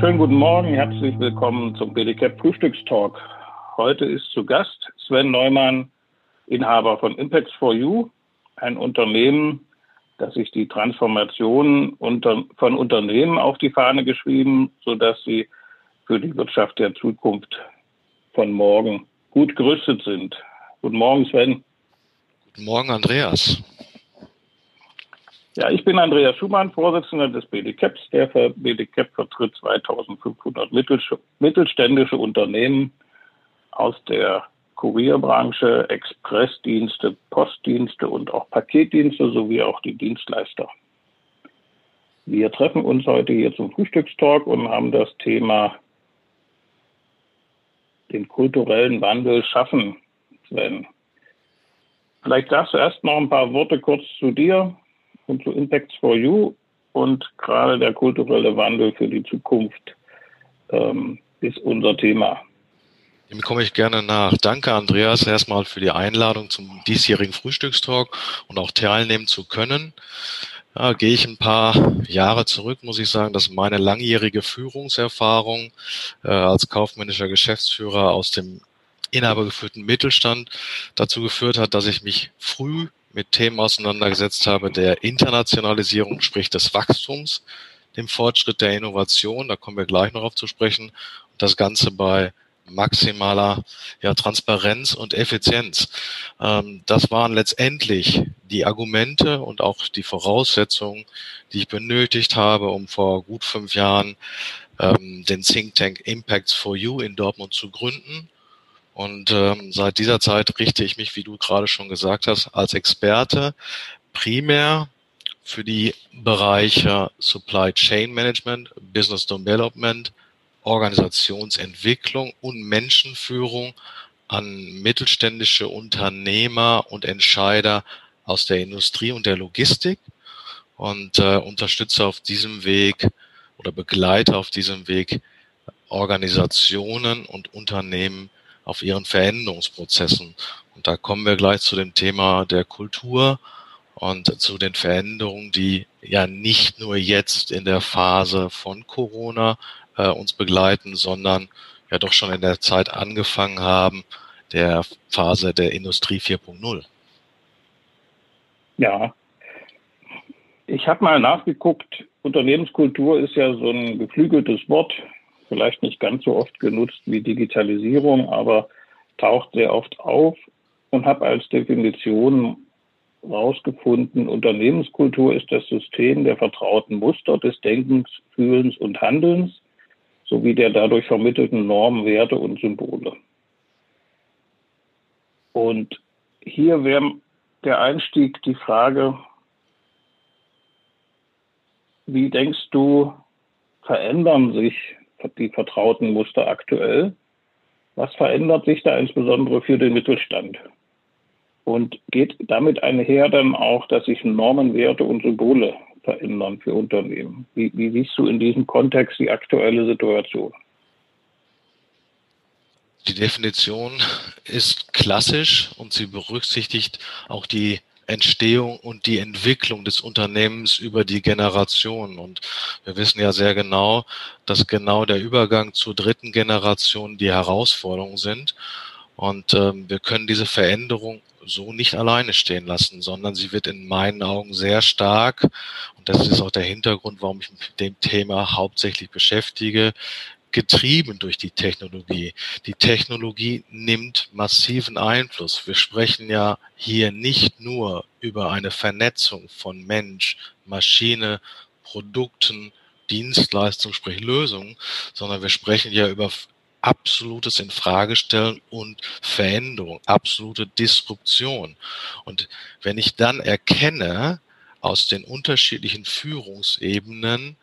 Schönen guten Morgen, herzlich willkommen zum BDCAP Frühstückstalk. Heute ist zu Gast Sven Neumann, Inhaber von Impacts for You, ein Unternehmen, das sich die Transformation unter, von Unternehmen auf die Fahne geschrieben, sodass sie für die Wirtschaft der Zukunft von morgen gut gerüstet sind. Guten Morgen, Sven. Guten Morgen, Andreas. Ja, ich bin Andreas Schumann, Vorsitzender des BDCAPs. Der BDCAP vertritt 2500 mittelständische Unternehmen aus der Kurierbranche, Expressdienste, Postdienste und auch Paketdienste sowie auch die Dienstleister. Wir treffen uns heute hier zum Frühstückstalk und haben das Thema den kulturellen Wandel schaffen, Sven. Vielleicht sagst du erst noch ein paar Worte kurz zu dir und zu Impacts for You und gerade der kulturelle Wandel für die Zukunft ähm, ist unser Thema. Dem komme ich gerne nach. Danke, Andreas, erstmal für die Einladung zum diesjährigen Frühstückstalk und auch teilnehmen zu können. Ja, gehe ich ein paar Jahre zurück, muss ich sagen, dass meine langjährige Führungserfahrung äh, als kaufmännischer Geschäftsführer aus dem inhabergeführten Mittelstand dazu geführt hat, dass ich mich früh mit Themen auseinandergesetzt habe, der Internationalisierung, sprich des Wachstums, dem Fortschritt der Innovation, da kommen wir gleich noch auf zu sprechen, das Ganze bei maximaler ja, Transparenz und Effizienz. Ähm, das waren letztendlich die Argumente und auch die Voraussetzungen, die ich benötigt habe, um vor gut fünf Jahren ähm, den Think Tank Impacts for You in Dortmund zu gründen. Und ähm, seit dieser Zeit richte ich mich, wie du gerade schon gesagt hast, als Experte primär für die Bereiche Supply Chain Management, Business Development, Organisationsentwicklung und Menschenführung an mittelständische Unternehmer und Entscheider aus der Industrie und der Logistik und äh, unterstütze auf diesem Weg oder begleite auf diesem Weg Organisationen und Unternehmen auf ihren Veränderungsprozessen. Und da kommen wir gleich zu dem Thema der Kultur und zu den Veränderungen, die ja nicht nur jetzt in der Phase von Corona äh, uns begleiten, sondern ja doch schon in der Zeit angefangen haben, der Phase der Industrie 4.0. Ja, ich habe mal nachgeguckt, Unternehmenskultur ist ja so ein geflügeltes Wort, vielleicht nicht ganz so oft genutzt wie Digitalisierung, aber taucht sehr oft auf und habe als Definition herausgefunden, Unternehmenskultur ist das System der vertrauten Muster des Denkens, Fühlens und Handelns sowie der dadurch vermittelten Normen, Werte und Symbole. Und hier wäre der Einstieg die Frage, wie denkst du, verändern sich die vertrauten Muster aktuell? Was verändert sich da insbesondere für den Mittelstand? Und geht damit einher dann auch, dass sich Normen, Werte und Symbole verändern für Unternehmen? Wie, wie siehst du in diesem Kontext die aktuelle Situation? Die Definition ist klassisch und sie berücksichtigt auch die Entstehung und die Entwicklung des Unternehmens über die Generation. Und wir wissen ja sehr genau, dass genau der Übergang zur dritten Generation die Herausforderungen sind. Und ähm, wir können diese Veränderung so nicht alleine stehen lassen, sondern sie wird in meinen Augen sehr stark, und das ist auch der Hintergrund, warum ich mich mit dem Thema hauptsächlich beschäftige, getrieben durch die Technologie. Die Technologie nimmt massiven Einfluss. Wir sprechen ja hier nicht nur über eine Vernetzung von Mensch, Maschine, Produkten, Dienstleistungen, sprich Lösungen, sondern wir sprechen ja über absolutes Infragestellen und Veränderung, absolute Disruption. Und wenn ich dann erkenne aus den unterschiedlichen Führungsebenen,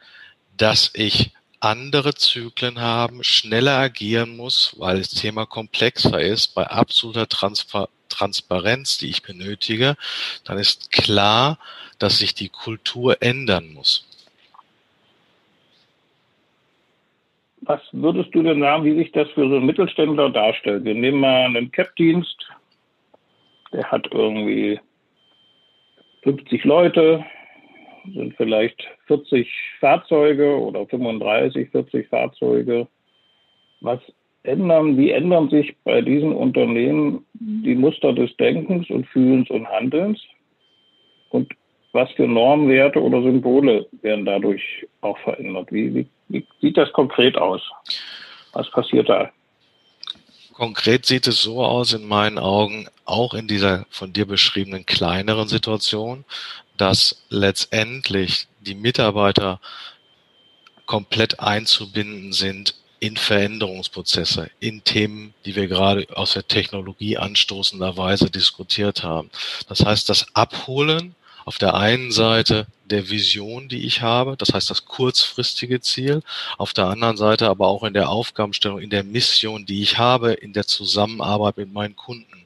dass ich andere Zyklen haben, schneller agieren muss, weil das Thema komplexer ist, bei absoluter Transfer Transparenz, die ich benötige, dann ist klar, dass sich die Kultur ändern muss. Was würdest du denn sagen, wie sich das für so einen Mittelständler darstellt? Wir nehmen mal einen Cap-Dienst, der hat irgendwie 50 Leute, sind vielleicht 40 Fahrzeuge oder 35, 40 Fahrzeuge. Was ändern, wie ändern sich bei diesen Unternehmen die Muster des Denkens und Fühlens und Handelns? Und was für Normwerte oder Symbole werden dadurch auch verändert? Wie, wie, wie sieht das konkret aus? Was passiert da? Konkret sieht es so aus in meinen Augen, auch in dieser von dir beschriebenen kleineren Situation, dass letztendlich die Mitarbeiter komplett einzubinden sind in Veränderungsprozesse, in Themen, die wir gerade aus der Technologie anstoßenderweise diskutiert haben. Das heißt, das Abholen auf der einen Seite der Vision, die ich habe, das heißt das kurzfristige Ziel, auf der anderen Seite aber auch in der Aufgabenstellung, in der Mission, die ich habe, in der Zusammenarbeit mit meinen Kunden.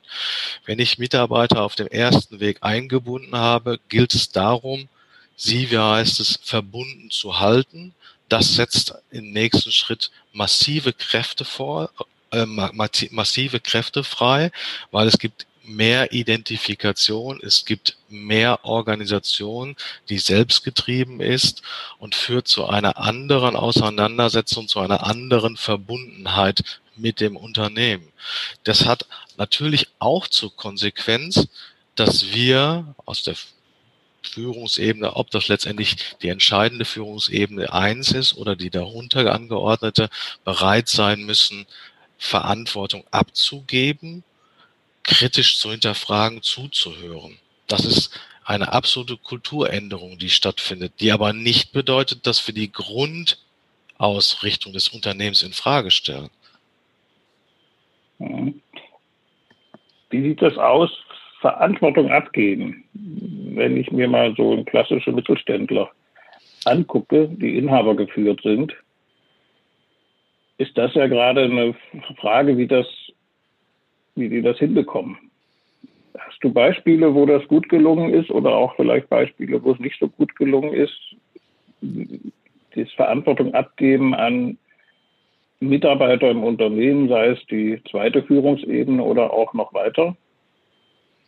Wenn ich Mitarbeiter auf dem ersten Weg eingebunden habe, gilt es darum, sie, wie heißt es, verbunden zu halten. Das setzt im nächsten Schritt massive Kräfte vor, äh, massive Kräfte frei, weil es gibt mehr Identifikation, es gibt mehr Organisation, die selbstgetrieben ist und führt zu einer anderen Auseinandersetzung, zu einer anderen Verbundenheit mit dem Unternehmen. Das hat natürlich auch zur Konsequenz, dass wir aus der Führungsebene, ob das letztendlich die entscheidende Führungsebene eins ist oder die darunter angeordnete, bereit sein müssen, Verantwortung abzugeben kritisch zu hinterfragen, zuzuhören. Das ist eine absolute Kulturänderung, die stattfindet, die aber nicht bedeutet, dass wir die Grundausrichtung des Unternehmens in Frage stellen. Mhm. Wie sieht das aus? Verantwortung abgeben. Wenn ich mir mal so einen klassischen Mittelständler angucke, die Inhaber geführt sind, ist das ja gerade eine Frage, wie das wie die das hinbekommen. Hast du Beispiele, wo das gut gelungen ist oder auch vielleicht Beispiele, wo es nicht so gut gelungen ist? Das Verantwortung abgeben an Mitarbeiter im Unternehmen, sei es die zweite Führungsebene oder auch noch weiter?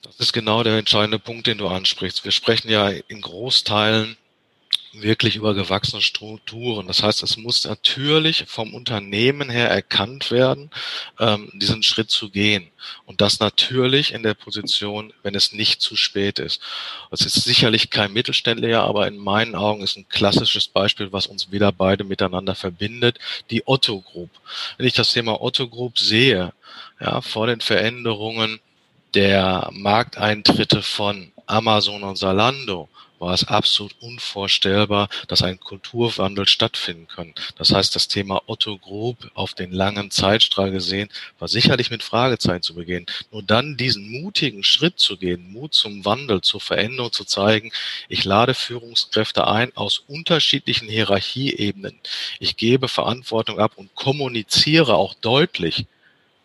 Das ist genau der entscheidende Punkt, den du ansprichst. Wir sprechen ja in Großteilen wirklich über gewachsene Strukturen. Das heißt, es muss natürlich vom Unternehmen her erkannt werden, ähm, diesen Schritt zu gehen. Und das natürlich in der Position, wenn es nicht zu spät ist. Es ist sicherlich kein Mittelständler, aber in meinen Augen ist ein klassisches Beispiel, was uns wieder beide miteinander verbindet, die Otto Group. Wenn ich das Thema Otto Group sehe, ja, vor den Veränderungen der Markteintritte von Amazon und Salando, war es absolut unvorstellbar, dass ein Kulturwandel stattfinden kann. Das heißt, das Thema Otto Group auf den langen Zeitstrahl gesehen, war sicherlich mit Fragezeichen zu begehen. Nur dann diesen mutigen Schritt zu gehen, Mut zum Wandel, zur Veränderung zu zeigen, ich lade Führungskräfte ein aus unterschiedlichen Hierarchieebenen. Ich gebe Verantwortung ab und kommuniziere auch deutlich,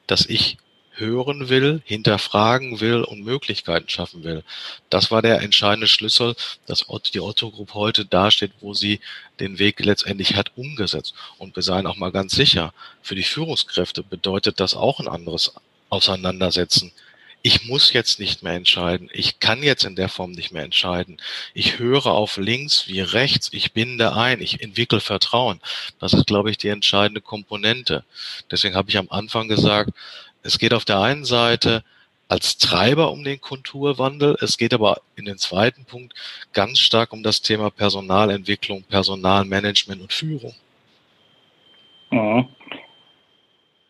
dass ich hören will, hinterfragen will und Möglichkeiten schaffen will. Das war der entscheidende Schlüssel, dass die Otto Group heute dasteht, wo sie den Weg letztendlich hat umgesetzt. Und wir seien auch mal ganz sicher, für die Führungskräfte bedeutet das auch ein anderes Auseinandersetzen. Ich muss jetzt nicht mehr entscheiden. Ich kann jetzt in der Form nicht mehr entscheiden. Ich höre auf links wie rechts. Ich binde ein. Ich entwickle Vertrauen. Das ist, glaube ich, die entscheidende Komponente. Deswegen habe ich am Anfang gesagt, es geht auf der einen Seite als Treiber um den Kulturwandel. Es geht aber in den zweiten Punkt ganz stark um das Thema Personalentwicklung, Personalmanagement und Führung. Mhm.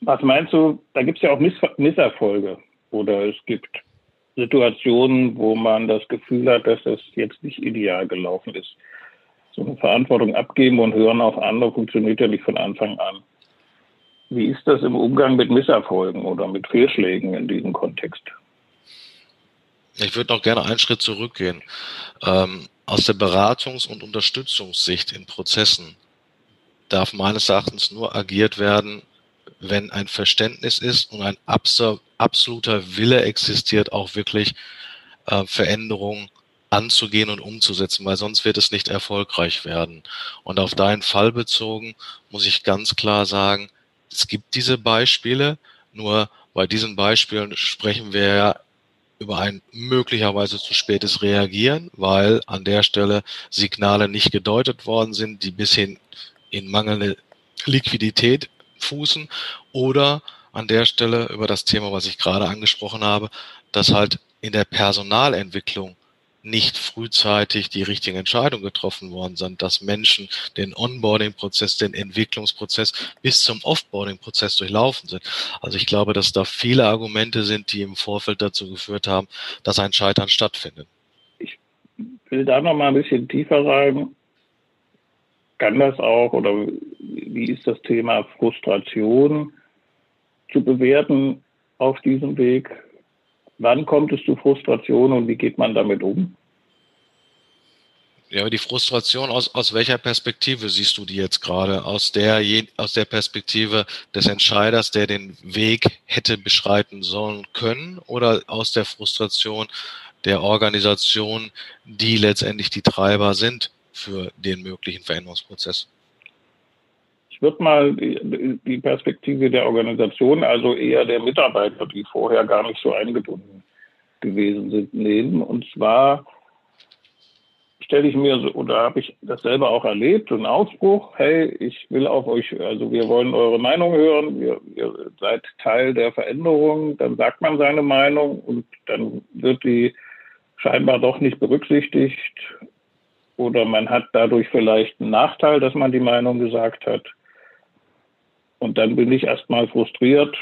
Was meinst du, da gibt es ja auch Miss Misserfolge oder es gibt Situationen, wo man das Gefühl hat, dass das jetzt nicht ideal gelaufen ist. So eine Verantwortung abgeben und hören auf andere funktioniert ja nicht von Anfang an. Wie ist das im Umgang mit Misserfolgen oder mit Fehlschlägen in diesem Kontext? Ich würde noch gerne einen Schritt zurückgehen. Ähm, aus der Beratungs- und Unterstützungssicht in Prozessen darf meines Erachtens nur agiert werden, wenn ein Verständnis ist und ein absoluter Wille existiert, auch wirklich äh, Veränderungen anzugehen und umzusetzen, weil sonst wird es nicht erfolgreich werden. Und auf deinen Fall bezogen muss ich ganz klar sagen, es gibt diese Beispiele, nur bei diesen Beispielen sprechen wir ja über ein möglicherweise zu spätes Reagieren, weil an der Stelle Signale nicht gedeutet worden sind, die bis hin in mangelnde Liquidität fußen oder an der Stelle über das Thema, was ich gerade angesprochen habe, dass halt in der Personalentwicklung nicht frühzeitig die richtigen Entscheidungen getroffen worden sind, dass Menschen den Onboarding-Prozess, den Entwicklungsprozess bis zum Offboarding-Prozess durchlaufen sind. Also ich glaube, dass da viele Argumente sind, die im Vorfeld dazu geführt haben, dass ein Scheitern stattfindet. Ich will da noch mal ein bisschen tiefer rein. Kann das auch oder wie ist das Thema Frustration zu bewerten auf diesem Weg? Wann kommt es zu Frustration und wie geht man damit um? Ja, die Frustration aus, aus welcher Perspektive siehst du die jetzt gerade? Aus der, aus der Perspektive des Entscheiders, der den Weg hätte beschreiten sollen können oder aus der Frustration der Organisation, die letztendlich die Treiber sind für den möglichen Veränderungsprozess? Ich würde mal die Perspektive der Organisation, also eher der Mitarbeiter, die vorher gar nicht so eingebunden gewesen sind, nehmen. Und zwar stelle ich mir oder habe ich das selber auch erlebt, so einen Ausbruch, hey, ich will auf euch, also wir wollen eure Meinung hören, ihr, ihr seid Teil der Veränderung, dann sagt man seine Meinung und dann wird die scheinbar doch nicht berücksichtigt oder man hat dadurch vielleicht einen Nachteil, dass man die Meinung gesagt hat. Und dann bin ich erstmal frustriert,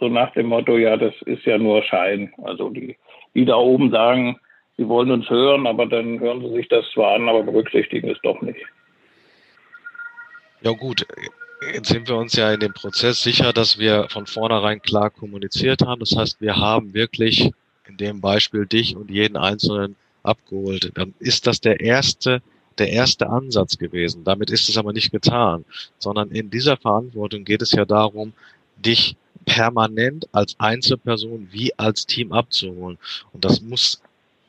so nach dem Motto, ja, das ist ja nur Schein. Also die, die da oben sagen, sie wollen uns hören, aber dann hören sie sich das zwar an, aber berücksichtigen es doch nicht. Ja gut, jetzt sind wir uns ja in dem Prozess sicher, dass wir von vornherein klar kommuniziert haben. Das heißt, wir haben wirklich in dem Beispiel dich und jeden Einzelnen abgeholt. Dann ist das der erste der erste Ansatz gewesen. Damit ist es aber nicht getan, sondern in dieser Verantwortung geht es ja darum, dich permanent als Einzelperson wie als Team abzuholen. Und das muss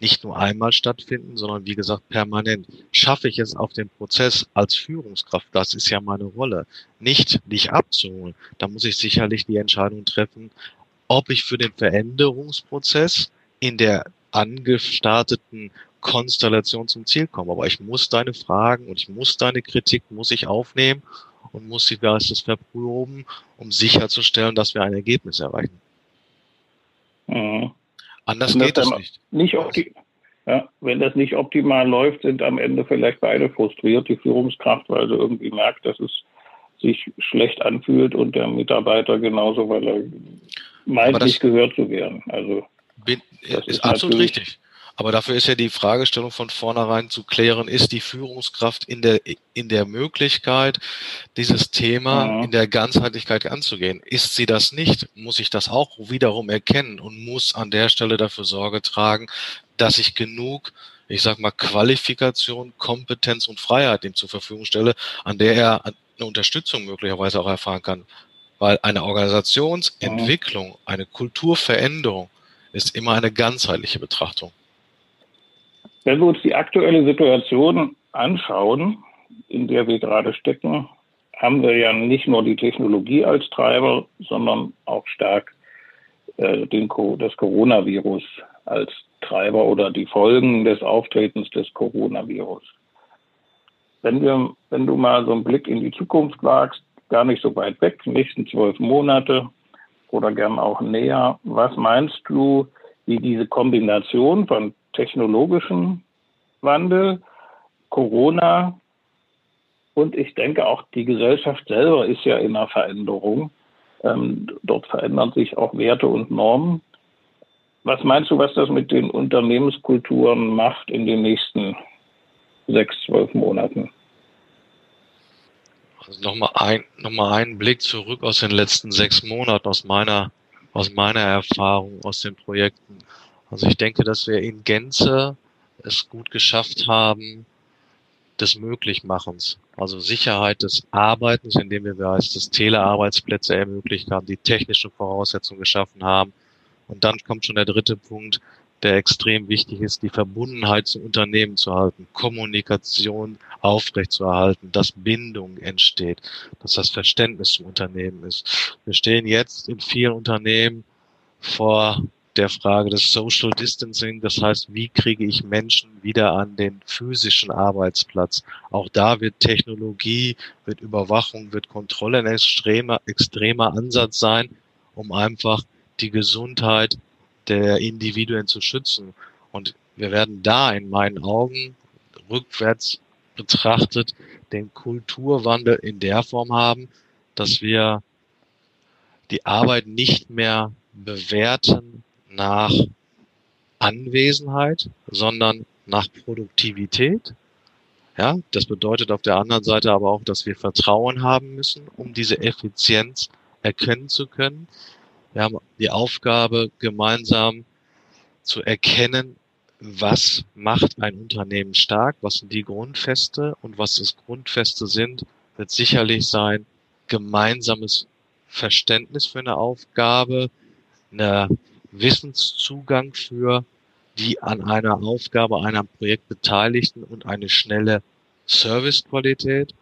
nicht nur einmal stattfinden, sondern wie gesagt permanent. Schaffe ich es auf dem Prozess als Führungskraft, das ist ja meine Rolle, nicht dich abzuholen. Da muss ich sicherlich die Entscheidung treffen, ob ich für den Veränderungsprozess in der angestarteten Konstellation zum Ziel kommen. Aber ich muss deine Fragen und ich muss deine Kritik, muss ich aufnehmen und muss sie geistes verproben, um sicherzustellen, dass wir ein Ergebnis erreichen. Mhm. Anders geht das nicht. nicht ja, wenn das nicht optimal läuft, sind am Ende vielleicht beide frustriert, die Führungskraft, weil sie irgendwie merkt, dass es sich schlecht anfühlt und der Mitarbeiter genauso, weil er meint, nicht gehört zu werden. Also bin, ist, ist absolut richtig. Aber dafür ist ja die Fragestellung von vornherein zu klären, ist die Führungskraft in der, in der Möglichkeit, dieses Thema ja. in der Ganzheitlichkeit anzugehen? Ist sie das nicht, muss ich das auch wiederum erkennen und muss an der Stelle dafür Sorge tragen, dass ich genug ich sag mal, Qualifikation, Kompetenz und Freiheit ihm zur Verfügung stelle, an der er eine Unterstützung möglicherweise auch erfahren kann. Weil eine Organisationsentwicklung, eine Kulturveränderung ist immer eine ganzheitliche Betrachtung. Wenn wir uns die aktuelle Situation anschauen, in der wir gerade stecken, haben wir ja nicht nur die Technologie als Treiber, sondern auch stark äh, den, das Coronavirus als Treiber oder die Folgen des Auftretens des Coronavirus. Wenn, wir, wenn du mal so einen Blick in die Zukunft wagst, gar nicht so weit weg, nächsten zwölf Monate oder gern auch näher, was meinst du, wie diese Kombination von technologischen Wandel, Corona und ich denke auch die Gesellschaft selber ist ja in einer Veränderung. Ähm, dort verändern sich auch Werte und Normen. Was meinst du, was das mit den Unternehmenskulturen macht in den nächsten sechs, zwölf Monaten? Also nochmal ein, noch mal einen Blick zurück aus den letzten sechs Monaten, aus meiner, aus meiner Erfahrung, aus den Projekten. Also ich denke, dass wir in Gänze es gut geschafft haben, des Möglichmachens, also Sicherheit des Arbeitens, indem wir das Telearbeitsplätze ermöglicht haben, die technischen Voraussetzungen geschaffen haben. Und dann kommt schon der dritte Punkt, der extrem wichtig ist, die Verbundenheit zum Unternehmen zu halten, Kommunikation aufrechtzuerhalten, dass Bindung entsteht, dass das Verständnis zum Unternehmen ist. Wir stehen jetzt in vielen Unternehmen vor der Frage des Social Distancing. Das heißt, wie kriege ich Menschen wieder an den physischen Arbeitsplatz? Auch da wird Technologie, wird Überwachung, wird Kontrolle ein extremer, extremer Ansatz sein, um einfach die Gesundheit der Individuen zu schützen. Und wir werden da in meinen Augen rückwärts betrachtet den Kulturwandel in der Form haben, dass wir die Arbeit nicht mehr bewerten nach Anwesenheit, sondern nach Produktivität. Ja, das bedeutet auf der anderen Seite aber auch, dass wir Vertrauen haben müssen, um diese Effizienz erkennen zu können. Wir haben die Aufgabe, gemeinsam zu erkennen, was macht ein Unternehmen stark, was sind die Grundfeste und was das Grundfeste sind, wird sicherlich sein, gemeinsames Verständnis für eine Aufgabe, eine Wissenszugang für die an einer Aufgabe, einem Projekt Beteiligten und eine schnelle Servicequalität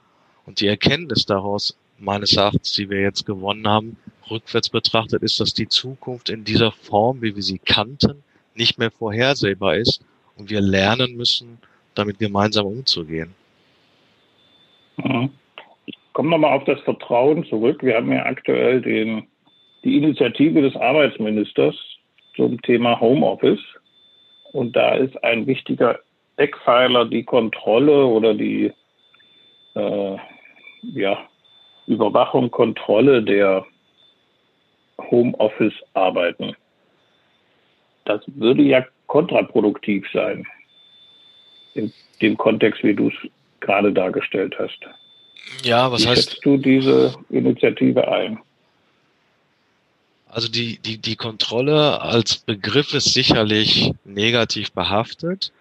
und die Erkenntnis daraus meines Erachtens, die wir jetzt gewonnen haben, rückwärts betrachtet, ist, dass die Zukunft in dieser Form, wie wir sie kannten, nicht mehr vorhersehbar ist und wir lernen müssen, damit gemeinsam umzugehen. Mhm. Ich komme nochmal auf das Vertrauen zurück. Wir haben ja aktuell den, die Initiative des Arbeitsministers zum Thema Homeoffice. Und da ist ein wichtiger Eckpfeiler die Kontrolle oder die äh, ja, Überwachung, Kontrolle der Homeoffice-Arbeiten. Das würde ja kontraproduktiv sein, in dem Kontext, wie du es gerade dargestellt hast. Ja, was wie heißt. Schätzt du diese Initiative ein? Also die, die, die Kontrolle als Begriff ist sicherlich negativ behaftet.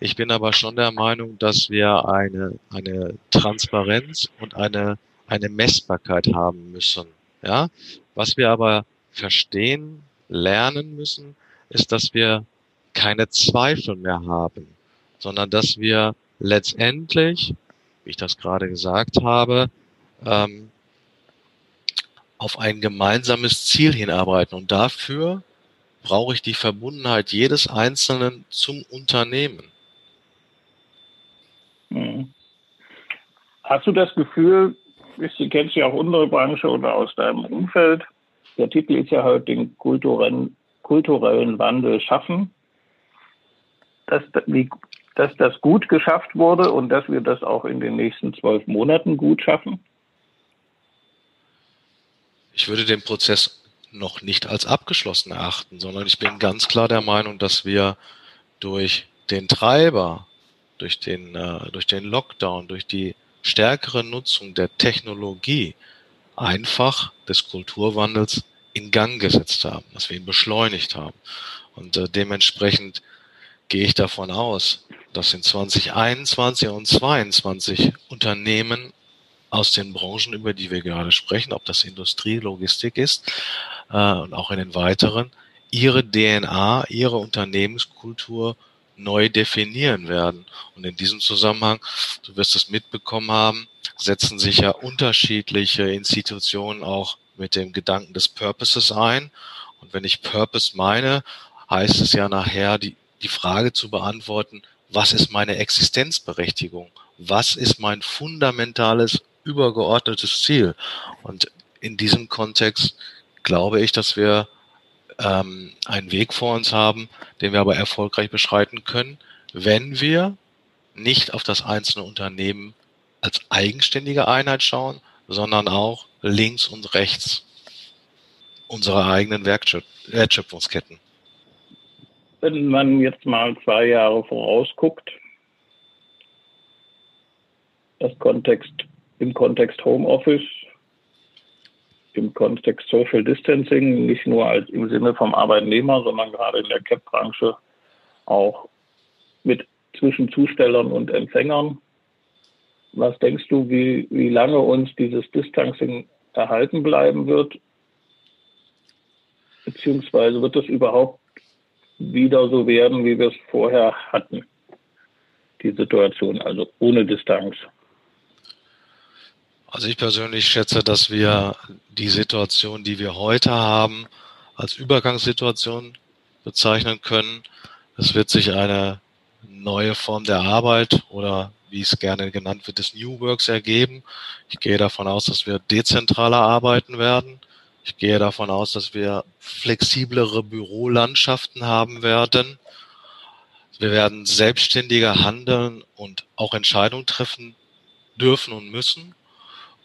Ich bin aber schon der Meinung, dass wir eine, eine Transparenz und eine, eine Messbarkeit haben müssen. Ja, was wir aber verstehen, lernen müssen, ist, dass wir keine Zweifel mehr haben, sondern dass wir letztendlich, wie ich das gerade gesagt habe, ähm, auf ein gemeinsames Ziel hinarbeiten. Und dafür brauche ich die Verbundenheit jedes Einzelnen zum Unternehmen. Hm. Hast du das Gefühl, du kennst ja auch unsere Branche oder aus deinem Umfeld, der Titel ist ja heute den kulturellen, kulturellen Wandel schaffen, dass, dass das gut geschafft wurde und dass wir das auch in den nächsten zwölf Monaten gut schaffen? Ich würde den Prozess noch nicht als abgeschlossen erachten, sondern ich bin ganz klar der Meinung, dass wir durch den Treiber, durch den, äh, durch den Lockdown, durch die stärkere Nutzung der Technologie einfach des Kulturwandels in Gang gesetzt haben, dass wir ihn beschleunigt haben. Und äh, dementsprechend gehe ich davon aus, dass in 2021 und 2022 Unternehmen aus den Branchen, über die wir gerade sprechen, ob das Industrie, Logistik ist äh, und auch in den weiteren, ihre DNA, ihre Unternehmenskultur neu definieren werden. Und in diesem Zusammenhang, du wirst es mitbekommen haben, setzen sich ja unterschiedliche Institutionen auch mit dem Gedanken des Purposes ein. Und wenn ich Purpose meine, heißt es ja nachher, die, die Frage zu beantworten, was ist meine Existenzberechtigung? Was ist mein fundamentales übergeordnetes Ziel. Und in diesem Kontext glaube ich, dass wir ähm, einen Weg vor uns haben, den wir aber erfolgreich beschreiten können, wenn wir nicht auf das einzelne Unternehmen als eigenständige Einheit schauen, sondern auch links und rechts unserer eigenen Wertschöpfungsketten. Wenn man jetzt mal zwei Jahre vorausguckt, das Kontext im Kontext Homeoffice, im Kontext Social Distancing, nicht nur als im Sinne vom Arbeitnehmer, sondern gerade in der CAP-Branche auch mit zwischen Zustellern und Empfängern. Was denkst du, wie, wie lange uns dieses Distancing erhalten bleiben wird? Beziehungsweise wird es überhaupt wieder so werden, wie wir es vorher hatten? Die Situation, also ohne Distanz. Also ich persönlich schätze, dass wir die Situation, die wir heute haben, als Übergangssituation bezeichnen können. Es wird sich eine neue Form der Arbeit oder wie es gerne genannt wird, des New Works ergeben. Ich gehe davon aus, dass wir dezentraler arbeiten werden. Ich gehe davon aus, dass wir flexiblere Bürolandschaften haben werden. Wir werden selbstständiger handeln und auch Entscheidungen treffen dürfen und müssen.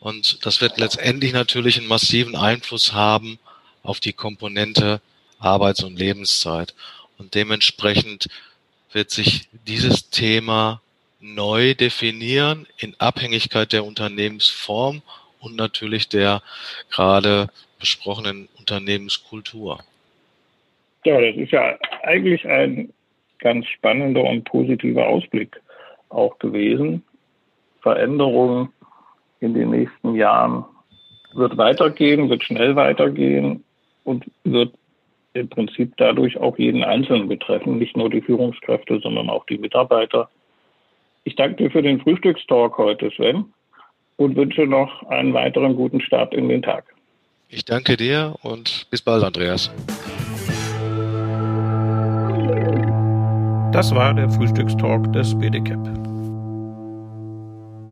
Und das wird letztendlich natürlich einen massiven Einfluss haben auf die Komponente Arbeits- und Lebenszeit. Und dementsprechend wird sich dieses Thema neu definieren in Abhängigkeit der Unternehmensform und natürlich der gerade besprochenen Unternehmenskultur. Ja, das ist ja eigentlich ein ganz spannender und positiver Ausblick auch gewesen. Veränderung in den nächsten Jahren wird weitergehen, wird schnell weitergehen und wird im Prinzip dadurch auch jeden Einzelnen betreffen, nicht nur die Führungskräfte, sondern auch die Mitarbeiter. Ich danke dir für den Frühstückstalk heute, Sven, und wünsche noch einen weiteren guten Start in den Tag. Ich danke dir und bis bald, Andreas. Das war der Frühstückstalk des BDCAP.